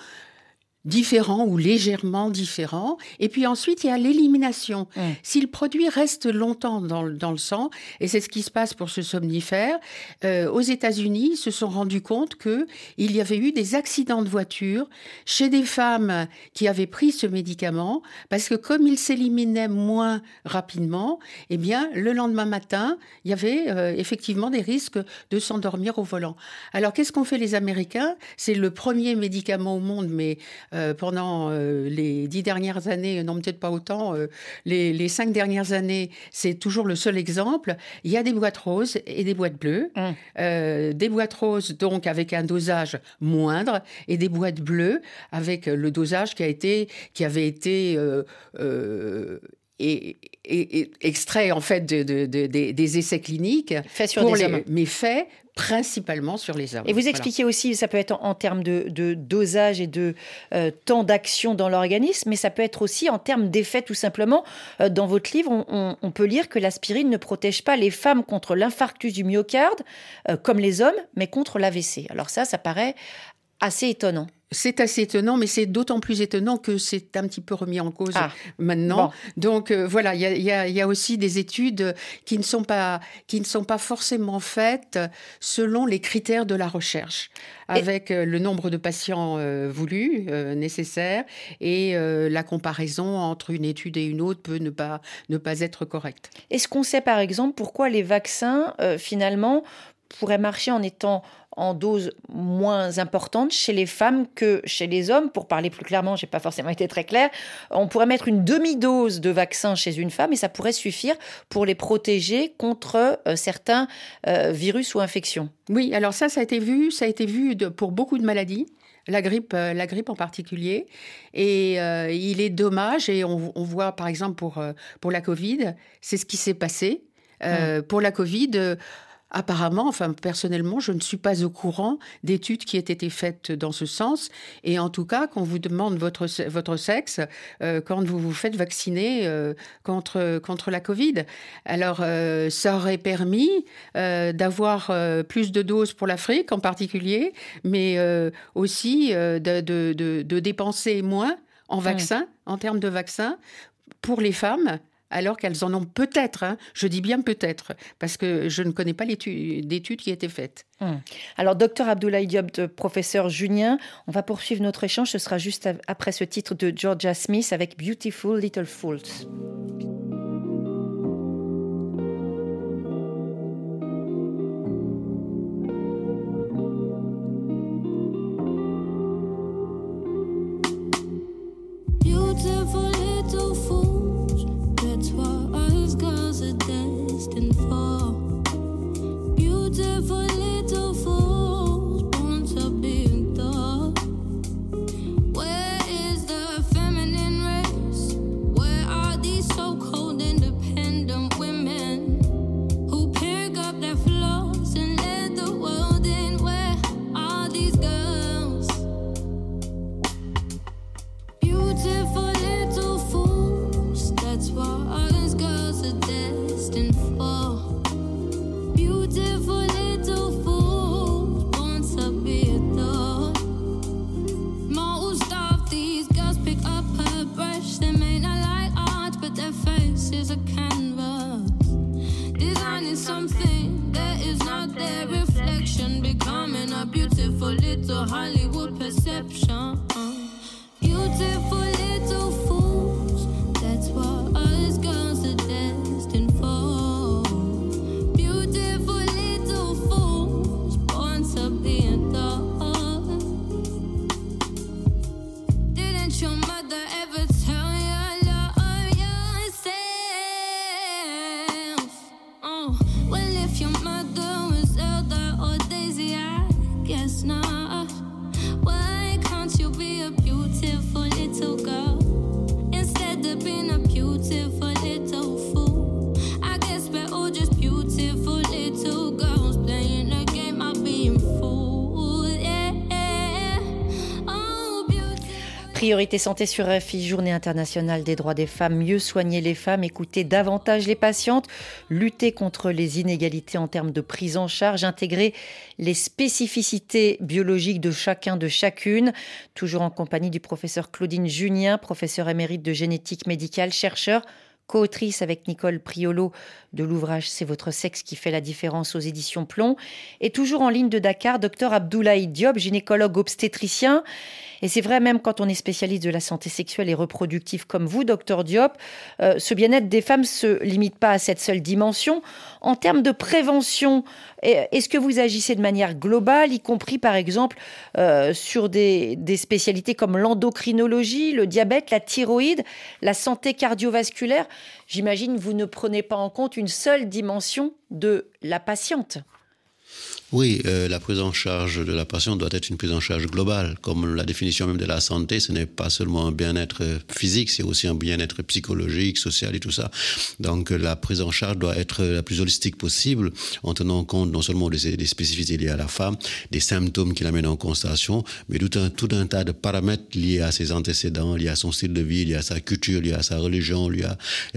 différent ou légèrement différent. Et puis ensuite, il y a l'élimination. Si le produit reste longtemps dans, dans, le sang, et c'est ce qui se passe pour ce somnifère, euh, aux États-Unis, ils se sont rendus compte que il y avait eu des accidents de voiture chez des femmes qui avaient pris ce médicament, parce que comme il s'éliminait moins rapidement, eh bien, le lendemain matin, il y avait euh, effectivement des risques de s'endormir au volant. Alors, qu'est-ce qu'ont fait les Américains? C'est le premier médicament au monde, mais euh, pendant euh, les dix dernières années, non peut-être pas autant, euh, les, cinq dernières années, c'est toujours le seul exemple. Il y a des boîtes roses et des boîtes bleues. Mmh. des boîtes roses, donc, avec un dosage moindre, et des boîtes bleues avec le dosage qui, a été, qui avait été est, extrait en fait de, des essais cliniques fait sur des hommes. mais fait principalement sur les hommes. Et vous expliquez aussi, ça peut être en, termes de, dosage et de euh, temps d'action dans l'organisme, mais ça peut être aussi en termes d'effet tout simplement. Euh, dans votre livre, on, peut lire que l'aspirine ne protège pas les femmes contre l'infarctus du myocarde, euh, comme les hommes, mais contre l'AVC. Alors ça, ça paraît assez étonnant. C'est assez étonnant, mais c'est d'autant plus étonnant que c'est un petit peu remis en cause ah. maintenant. Donc euh, voilà, il y, a, aussi des études qui ne sont pas qui ne sont pas forcément faites selon les critères de la recherche, avec euh, le nombre de patients euh, voulus nécessaires et la comparaison entre une étude et une autre peut ne pas ne pas être correcte. Est-ce qu'on sait par exemple pourquoi les vaccins finalement pourraient marcher en étant en dose moins importante chez les femmes que chez les hommes. Pour parler plus clairement, j'ai pas forcément été très clair. On pourrait mettre une demi-dose de vaccin chez une femme et ça pourrait suffire pour les protéger contre euh, certains euh, virus ou infections. Oui, alors ça, ça a été vu, ça a été vu pour beaucoup de maladies la grippe, euh, la grippe en particulier. Et il est dommage, et on, voit par exemple pour, pour la Covid, c'est ce qui s'est passé. Mmh. Pour la Covid, apparemment, enfin personnellement, je ne suis pas au courant d'études qui aient été faites dans ce sens. Et en tout cas, quand vous demande votre, votre sexe, euh, quand vous vous faites vacciner euh, contre, contre la Covid. Alors, euh, ça aurait permis d'avoir plus de doses pour l'Afrique en particulier, mais aussi de, de, de, dépenser moins en mmh. vaccins, en termes de vaccins, pour les femmes alors qu'elles en ont peut-être, hein. je dis bien peut-être, parce que je ne connais pas d'études qui été faites. Hum. Alors, docteur Abdoulaye Diop, professeur Junien, on va poursuivre notre échange, ce sera juste après ce titre de Georgia Smith avec Beautiful Little Fools. something. Priorité santé sur RFI, Journée internationale des droits des femmes, mieux soigner les femmes, écouter davantage les patientes, lutter contre les inégalités en termes de prise en charge, intégrer les spécificités biologiques de chacun, de chacune. Toujours en compagnie du professeur Claudine Junien, professeur émérite de génétique médicale, chercheur co-autrice avec Nicole Priolo de l'ouvrage C'est votre sexe qui fait la différence aux éditions Plomb. Et toujours en ligne de Dakar, docteur Abdoulaye Diop, gynécologue obstétricien. Et c'est vrai, même quand on est spécialiste de la santé sexuelle et reproductive comme vous, docteur Diop, euh, ce bien-être des femmes se limite pas à cette seule dimension. En termes de prévention, est-ce que vous agissez de manière globale, y compris par exemple euh, sur des, des spécialités comme l'endocrinologie, le diabète, la thyroïde, la santé cardiovasculaire? J'imagine vous ne prenez pas en compte une seule dimension de la patiente. Oui, euh, la prise en charge de la patiente doit être une prise en charge globale. Comme la définition même de la santé, ce n'est pas seulement un bien-être physique, c'est aussi un bien-être psychologique, social et tout ça. Donc la prise en charge doit être la plus holistique possible en tenant compte non seulement des, spécificités liées à la femme, des symptômes qui l'amènent en constatation, mais tout un, tout un tas de paramètres liés à ses antécédents, liés à son style de vie, liés à sa culture, liés à sa religion, liés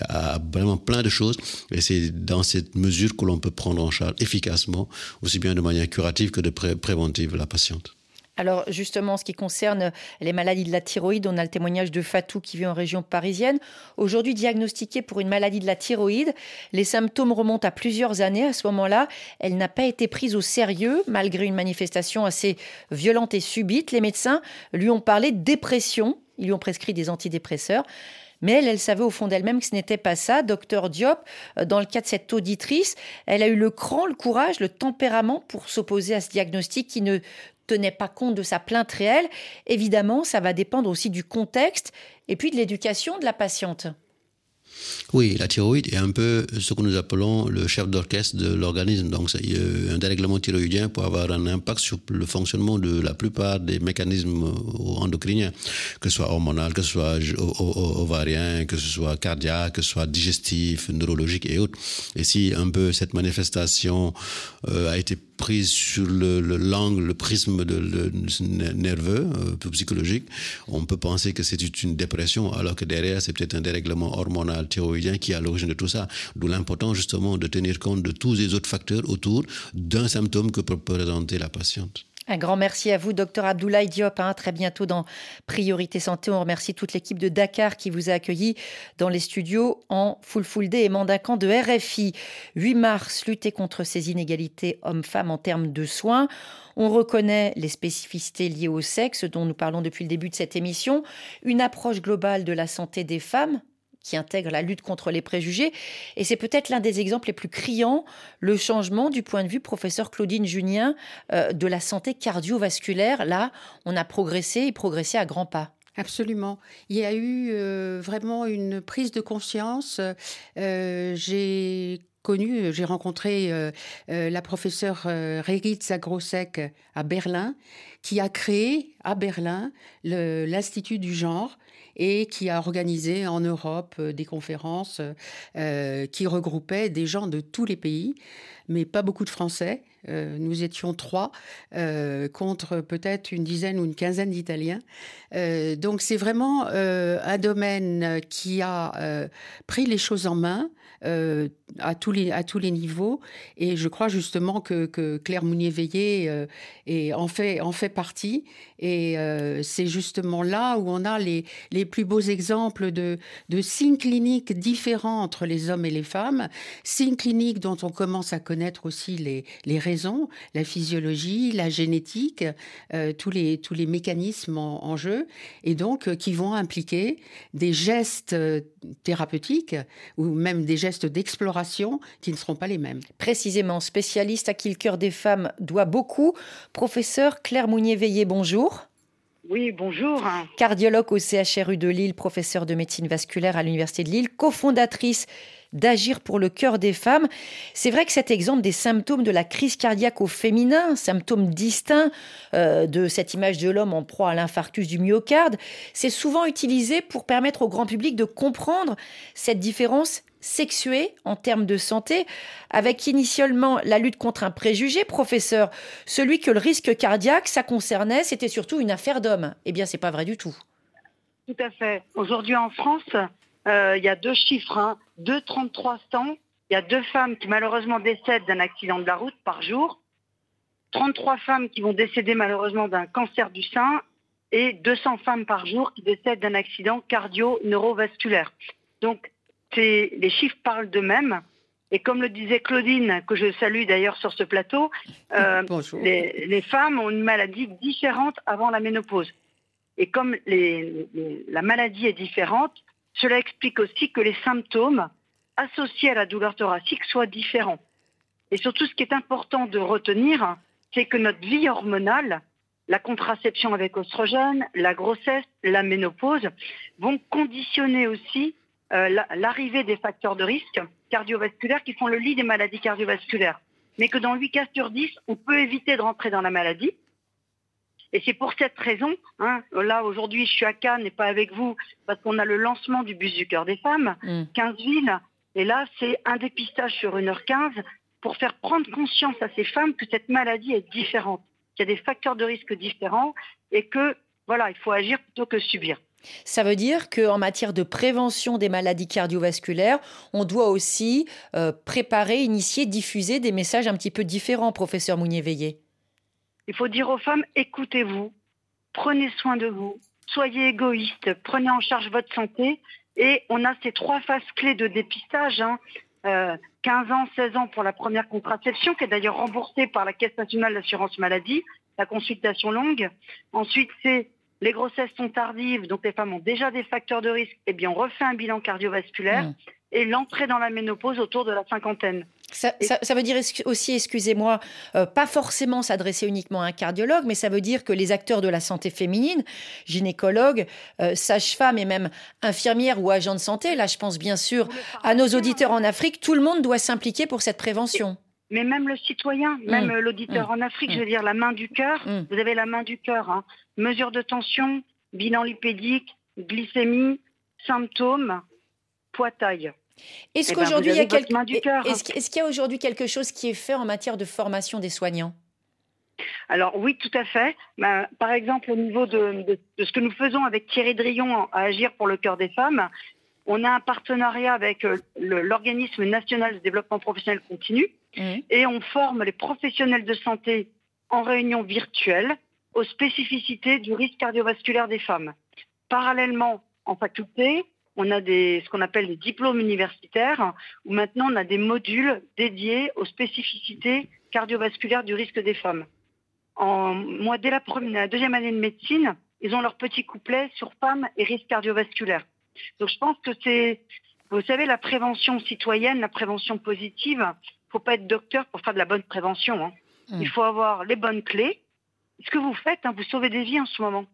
à, vraiment plein de choses. Et c'est dans cette mesure que l'on peut prendre en charge efficacement, aussi bien de curative que de préventive, la patiente. Alors justement, ce qui concerne les maladies de la thyroïde, on a le témoignage de Fatou qui vit en région parisienne. Aujourd'hui diagnostiquée pour une maladie de la thyroïde, les symptômes remontent à plusieurs années. À ce moment-là, elle n'a pas été prise au sérieux malgré une manifestation assez violente et subite. Les médecins lui ont parlé de dépression. Ils lui ont prescrit des antidépresseurs. Mais elle, elle savait au fond d'elle-même que ce n'était pas ça. Docteur Diop, euh, dans le cas de cette auditrice, elle a eu le cran, le courage, le tempérament pour s'opposer à ce diagnostic qui ne tenait pas compte de sa plainte réelle. Évidemment, ça va dépendre aussi du contexte et puis de l'éducation de la patiente. Oui, la thyroïde est un peu ce que nous appelons le chef d'orchestre de l'organisme. Donc, un dérèglement thyroïdien peut avoir un impact sur le fonctionnement de la plupart des mécanismes endocriniens, que ce soit hormonal, que ce soit ovarien, que ce soit cardiaque, que ce soit digestif, neurologique et autres. Et si un peu cette manifestation euh, a été prise sur le, l'angle, le prisme de, nerveux, euh, psychologique, on peut penser que c'est une dépression, alors que derrière, c'est peut-être un dérèglement hormonal thyroïdien qui est à l'origine de tout ça. D'où l'importance justement de tenir compte de tous les autres facteurs autour d'un symptôme que peut présenter la patiente. Un grand merci à vous, docteur Abdoulaye Diop. Hein, très bientôt dans Priorité Santé. On remercie toute l'équipe de Dakar qui vous a accueilli dans les studios en full full day et mandacant de RFI. 8 mars, lutter contre ces inégalités hommes-femmes en termes de soins. On reconnaît les spécificités liées au sexe dont nous parlons depuis le début de cette émission. Une approche globale de la santé des femmes qui intègre la lutte contre les préjugés. Et c'est peut-être l'un des exemples les plus criants, le changement du point de vue, professeur Claudine Junien, euh, de la santé cardiovasculaire. Là, on a progressé et progressé à grands pas. Absolument. Il y a eu euh, vraiment une prise de conscience. Euh, j'ai connu, j'ai rencontré la professeure Regit Zagrosek à Berlin, qui a créé à Berlin l'Institut du genre et qui a organisé en Europe euh, des conférences euh, qui regroupaient des gens de tous les pays, mais pas beaucoup de Français. Euh, nous étions trois contre peut-être une dizaine ou une quinzaine d'Italiens. donc c'est vraiment un domaine qui a pris les choses en main, euh, à, tous les, à tous les niveaux. Et je crois justement que, Claire Mounier-Veillé euh, en, fait, en fait partie. Et euh, c'est justement là où on a les, les plus beaux exemples de, de signes cliniques différents entre les hommes et les femmes. Signes cliniques dont on commence à connaître aussi les, les raisons, la physiologie, la génétique, tous, les, tous les mécanismes en, en jeu. Et donc qui vont impliquer des gestes thérapeutiques ou même des gestes d'exploration qui ne seront pas les mêmes. Précisément, spécialiste à qui le cœur des femmes doit beaucoup. Professeur Claire Mounier-Veillé, bonjour. Oui, bonjour. Cardiologue au CHRU de Lille, professeur de médecine vasculaire à l'Université de Lille, cofondatrice d'agir pour le cœur des femmes. C'est vrai que cet exemple des symptômes de la crise cardiaque au féminin, symptômes distincts euh, de cette image de l'homme en proie à l'infarctus du myocarde, c'est souvent utilisé pour permettre au grand public de comprendre cette différence sexuée en termes de santé, avec initialement la lutte contre un préjugé, professeur, celui que le risque cardiaque, ça concernait, c'était surtout une affaire d'homme. Eh bien, c'est pas vrai du tout. Tout à fait. Aujourd'hui en France, euh, il y a deux chiffres, hein. 2,33 Il y a deux femmes qui malheureusement décèdent d'un accident de la route par jour. 33 femmes qui vont décéder malheureusement d'un cancer du sein et 200 femmes par jour qui décèdent d'un accident cardio-neurovasculaire. Donc, les chiffres parlent d'eux-mêmes. Et comme le disait Claudine, que je salue d'ailleurs sur ce plateau, euh, [LAUGHS] les, femmes ont une maladie différente avant la ménopause. Et comme la maladie est différente, cela explique aussi que les symptômes associés à la douleur thoracique soient différents. Et surtout, ce qui est important de retenir, c'est que notre vie hormonale, la contraception avec oestrogène, la grossesse, la ménopause, vont conditionner aussi euh, l'arrivée des facteurs de risque cardiovasculaires qui font le lit des maladies cardiovasculaires. mais que dans 8 cas sur 10, on peut éviter de rentrer dans la maladie. Et c'est pour cette raison, hein, là aujourd'hui je suis à Cannes et pas avec vous, parce qu'on a le lancement du bus du cœur des femmes, 15 mm. villes, et là c'est un dépistage sur 1h15 pour faire prendre conscience à ces femmes que cette maladie est différente, qu'il y a des facteurs de risque différents et que voilà, il faut agir plutôt que subir. Ça veut dire qu'en matière de prévention des maladies cardiovasculaires, on doit aussi euh, préparer, initier, diffuser des messages un petit peu différents, professeur Mounier-Veillé. Il faut dire aux femmes, écoutez-vous, prenez soin de vous, soyez égoïste, prenez en charge votre santé. Et on a ces trois phases clés de dépistage. 15 hein. euh, ans, 16 ans pour la première contraception, qui est d'ailleurs remboursée par la Caisse nationale d'assurance maladie, la consultation longue. Ensuite, c'est les grossesses sont tardives, donc les femmes ont déjà des facteurs de risque, eh bien on refait un bilan cardiovasculaire mmh. et l'entrée dans la ménopause autour de la cinquantaine. Ça, veut dire aussi, excusez-moi, euh, pas forcément s'adresser uniquement à un cardiologue, mais ça veut dire que les acteurs de la santé féminine, gynécologues, euh, sages-femmes et même infirmières ou agents de santé, là je pense bien sûr à nos auditeurs en Afrique, tout le monde doit s'impliquer pour cette prévention mais même le citoyen, même mmh. l'auditeur mmh. en Afrique, je veux dire la main du cœur, vous avez la main du cœur. Hein mesure de tension, bilan lipédique, glycémie, symptômes, poids taille. Est-ce eh ben, qu'aujourd'hui il y a est-ce, qu'il y a aujourd'hui quelque chose qui est fait en matière de formation des soignants? Alors oui, tout à fait. Ben, par exemple, au niveau de, ce que nous faisons avec Thierry Drillon à Agir pour le cœur des femmes, on a un partenariat avec euh, l'organisme national de développement professionnel continu mmh. et on forme les professionnels de santé en réunion virtuelle aux spécificités du risque cardiovasculaire des femmes. Parallèlement, en faculté, on a des, ce qu'on appelle les diplômes universitaires, où maintenant on a des modules dédiés aux spécificités cardiovasculaires du risque des femmes. En, moi, dès la, première, deuxième année de médecine, ils ont leur petit couplet sur femmes et risque cardiovasculaire. Donc je pense que c'est, vous savez, la prévention citoyenne, la prévention positive, il ne faut pas être docteur pour faire de la bonne prévention. Hein. Mmh. Il faut avoir les bonnes clés, ce que vous faites, hein, vous sauvez des vies en ce moment.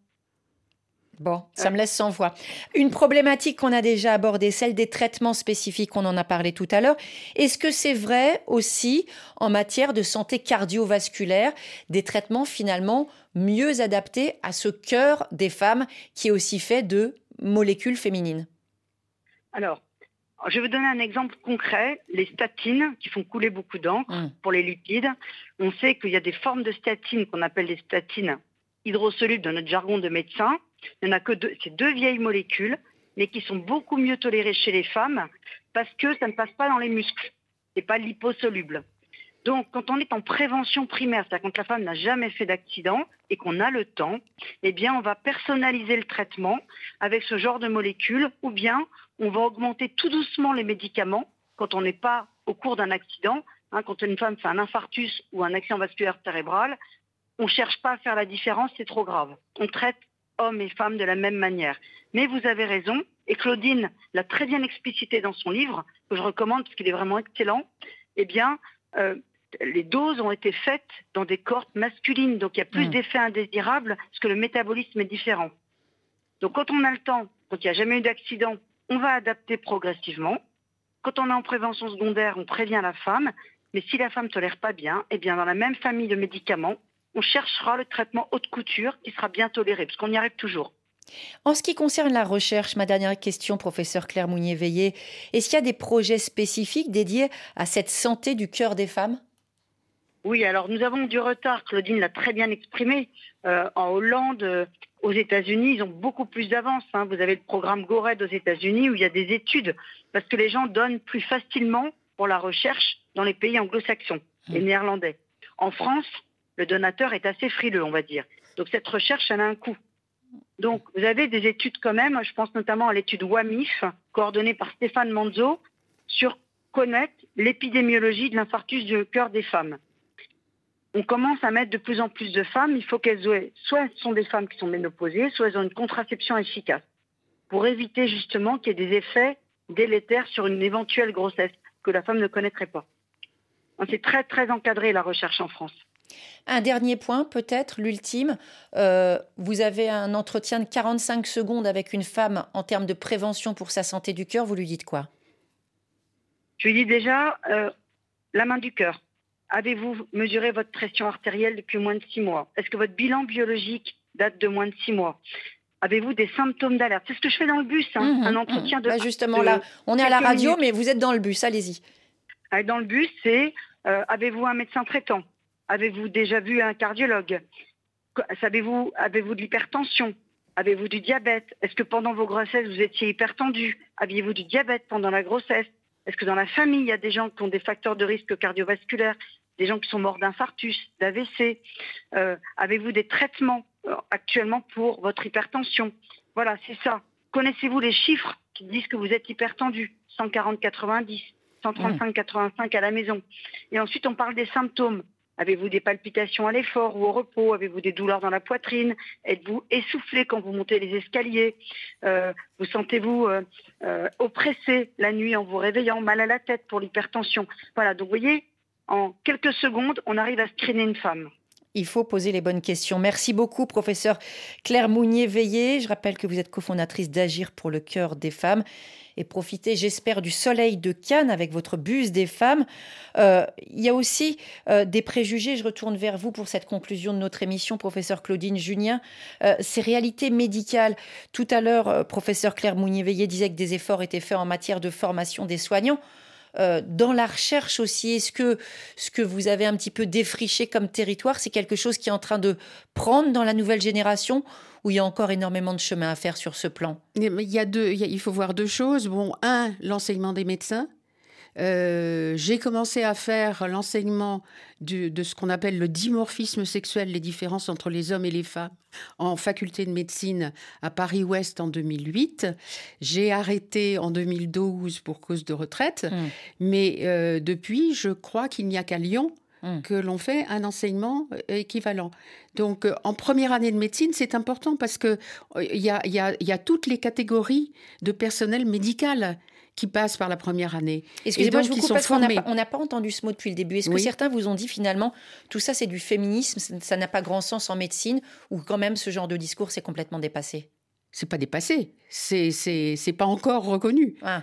Bon, ça me laisse sans voix. Une problématique qu'on a déjà abordée, celle des traitements spécifiques, on en a parlé tout à l'heure. Est-ce que c'est vrai aussi en matière de santé cardiovasculaire, des traitements finalement mieux adaptés à ce cœur des femmes qui est aussi fait de molécules féminines? Alors, je vais vous donner un exemple concret. Les statines, qui font couler beaucoup d'encre mmh. pour les lipides, on sait qu'il y a des formes de statines qu'on appelle des statines hydrosolubles dans notre jargon de médecin. Il n'y en a que deux, c'est deux vieilles molécules, mais qui sont beaucoup mieux tolérées chez les femmes parce que ça ne passe pas dans les muscles. Ce n'est pas liposoluble. Donc, quand on est en prévention primaire, c'est-à-dire quand la femme n'a jamais fait d'accident et qu'on a le temps, eh bien, on va personnaliser le traitement avec ce genre de molécules ou bien on va augmenter tout doucement les médicaments quand on n'est pas au cours d'un accident. Hein, quand une femme fait un infarctus ou un accident vasculaire cérébral, on ne cherche pas à faire la différence, c'est trop grave. On traite hommes et femmes de la même manière. Mais vous avez raison, et Claudine l'a très bien explicité dans son livre, que je recommande parce qu'il est vraiment excellent, eh bien, euh, les doses ont été faites dans des cohortes masculines, donc il y a plus mmh. d'effets indésirables parce que le métabolisme est différent. Donc quand on a le temps, quand il n'y a jamais eu d'accident, on va adapter progressivement. Quand on est en prévention secondaire, on prévient la femme. Mais si la femme ne tolère pas bien, eh bien dans la même famille de médicaments, on cherchera le traitement haute couture qui sera bien toléré, parce qu'on y arrive toujours. En ce qui concerne la recherche, ma dernière question, professeur Claire Mounier-Veillé, est-ce qu'il y a des projets spécifiques dédiés à cette santé du cœur des femmes? Oui, alors nous avons du retard, Claudine l'a très bien exprimé. Euh, en Hollande, aux États-Unis, ils ont beaucoup plus d'avance. Hein. Vous avez le programme GORED aux États-Unis où il y a des études parce que les gens donnent plus facilement pour la recherche dans les pays anglo-saxons et mmh. néerlandais. En France, le donateur est assez frileux, on va dire. Donc cette recherche, elle a un coût. Donc vous avez des études quand même, je pense notamment à l'étude WAMIF, coordonnée par Stéphane Manzo, sur connaître l'épidémiologie de l'infarctus du cœur des femmes on commence à mettre de plus en plus de femmes, il faut qu'elles aient, soit des femmes qui sont ménopausées, soit elles ont une contraception efficace, pour éviter justement qu'il y ait des effets délétères sur une éventuelle grossesse que la femme ne connaîtrait pas. C'est très très encadré la recherche en France. Un dernier point, peut-être, l'ultime. Euh, vous avez un entretien de 45 secondes avec une femme en termes de prévention pour sa santé du cœur. Vous lui dites quoi? Je lui dis déjà euh, la main du cœur avez-vous mesuré votre pression artérielle depuis moins de six mois? Est-ce que votre bilan biologique date de moins de six mois? Avez-vous des symptômes d'alerte? C'est ce que je fais dans le bus, hein, Mhm, un entretien mhm. de. Bah, justement, de là, on est à la radio, minutes. mais vous êtes dans le bus, allez-y. Ah, Dans le bus, c'est euh, avez-vous un médecin traitant? Avez-vous déjà vu un cardiologue Savez-vous avez-vous de l'hypertension Avez-vous du diabète Est-ce que pendant vos grossesses vous étiez hypertendu Aviez-vous du diabète pendant la grossesse Est-ce que dans la famille il y a des gens qui ont des facteurs de risque cardiovasculaires Des gens qui sont morts d'infarctus, d'AVC Euh, Avez-vous des traitements euh, actuellement pour votre hypertension Voilà, c'est ça. Connaissez-vous les chiffres qui disent que vous êtes hypertendu? 140-90 135-85 à la maison. Et ensuite, on parle des symptômes. Avez-vous des palpitations à l'effort ou au repos? Avez-vous des douleurs dans la poitrine? Êtes-vous essoufflé quand vous montez les escaliers? Euh, Vous sentez-vous euh, euh, oppressé la nuit en vous réveillant Mal à la tête pour l'hypertension? Voilà, donc vous voyez, en quelques secondes, on arrive à screener une femme. Il faut poser les bonnes questions. Merci beaucoup, professeur Claire Mounier-Veillé. Je rappelle que vous êtes cofondatrice d'Agir pour le cœur des femmes. Et profitez, j'espère, du soleil de Cannes avec votre bus des femmes. Euh, il y a aussi euh, des préjugés. Je retourne vers vous pour cette conclusion de notre émission, professeur Claudine Junien. Euh, ces réalités médicales. Tout à l'heure, professeur Claire Mounier-Veillé disait que des efforts étaient faits en matière de formation des soignants. Euh, dans la recherche aussi, est-ce que ce que vous avez un petit peu défriché comme territoire, c'est quelque chose qui est en train de prendre dans la nouvelle génération ou il y a encore énormément de chemin à faire sur ce plan? Il y a deux, il y a- il faut voir deux choses. Bon, un, l'enseignement des médecins. Euh, j'ai commencé à faire l'enseignement de ce qu'on appelle le dimorphisme sexuel, les différences entre les hommes et les femmes, en faculté de médecine à Paris-Ouest en 2008. J'ai arrêté en 2012 pour cause de retraite, Mm. mais euh, depuis, je crois qu'il n'y a qu'à Lyon Mm. que l'on fait un enseignement euh, équivalent. Donc, en première année de médecine, c'est important parce que il y a, il y a- il y a toutes les catégories de personnel médical qui passent par la première année. Excusez-moi, je vous coupe parce qu'on n'a pas, on n'a pas entendu ce mot depuis le début. Est-ce que certains vous ont dit finalement tout ça c'est du féminisme, ça- n'a pas grand sens en médecine ou quand même ce genre de discours c'est complètement dépassé? C'est pas dépassé, c'est c'est c'est pas encore reconnu. Ah.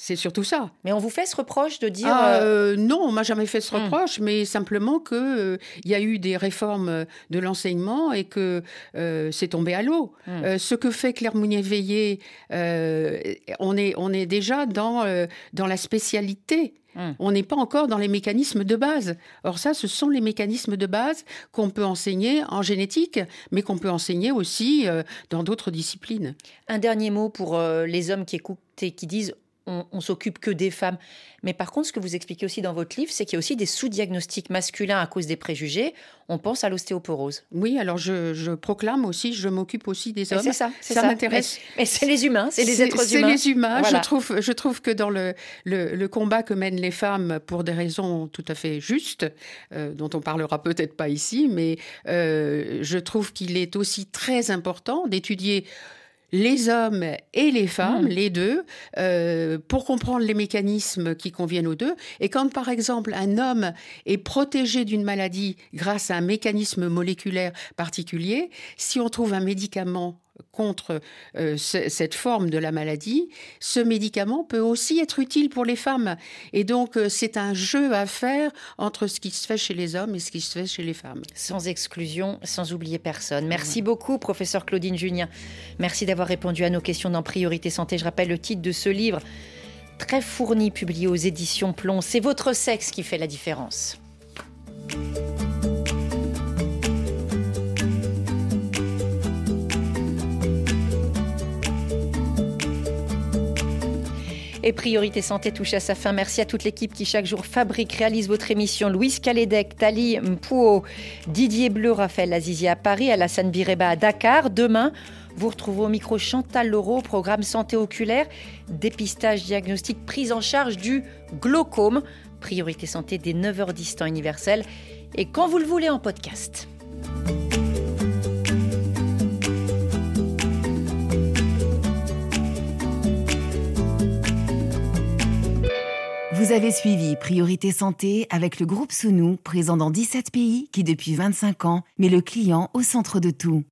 C'est surtout ça. Mais on vous fait ce reproche de dire Ah, euh, euh, non, on m'a jamais fait ce Hmm. reproche, mais simplement que euh, y a eu des réformes de l'enseignement et que euh, c'est tombé à l'eau. Hmm. Ce que fait Claire Mounier-Veillé, on est on est déjà dans dans la spécialité. Hmm. On n'est pas encore dans les mécanismes de base. Or ça, ce sont les mécanismes de base qu'on peut enseigner en génétique, mais qu'on peut enseigner aussi dans d'autres disciplines. Un dernier mot pour les hommes qui écoutent et qui disent on, on s'occupe que des femmes. Mais par contre, ce que vous expliquez aussi dans votre livre, c'est qu'il y a aussi des sous-diagnostics masculins à cause des préjugés. On pense à l'ostéoporose. Oui, alors je, je proclame aussi, je m'occupe aussi des hommes. C'est ça, c'est Ça ça. m'intéresse. Mais, mais c'est les humains, c'est les êtres C'est humains. les humains. Voilà. Je, trouve, je trouve que dans le, le, le combat que mènent les femmes pour des raisons tout à fait justes, euh, dont on parlera peut-être pas ici, mais euh, je trouve qu'il est aussi très important d'étudier les hommes et les femmes, Mm. les deux, euh, pour comprendre les mécanismes qui conviennent aux deux. Et quand, par exemple, un homme est protégé d'une maladie grâce à un mécanisme moléculaire particulier, si on trouve un médicament contre euh, ce- cette forme de la maladie, ce médicament peut aussi être utile pour les femmes. Et donc, euh, c'est un jeu à faire entre ce qui se fait chez les hommes et ce qui se fait chez les femmes. Sans exclusion, sans oublier personne. Merci beaucoup, professeur Claudine Junien. Merci d'avoir répondu à nos questions dans Priorité Santé. Je rappelle le titre de ce livre, très fourni, publié aux éditions Plomb. C'est votre sexe qui fait la différence. Priorité Santé touche à sa fin. Merci à toute l'équipe qui chaque jour fabrique, réalise votre émission. Louise Calédec, Tali Mpouo, Didier Bleu, Raphaël Azizi à Paris, Alassane Bireba à Dakar. Demain, vous retrouvez au micro Chantal Laureau, programme santé oculaire, dépistage, diagnostic, prise en charge du glaucome. Priorité Santé dès 9h10 temps universel. Et quand vous le voulez en podcast. Vous avez suivi Priorité Santé avec le groupe Sounou, présent dans 17 pays qui depuis 25 ans met le client au centre de tout.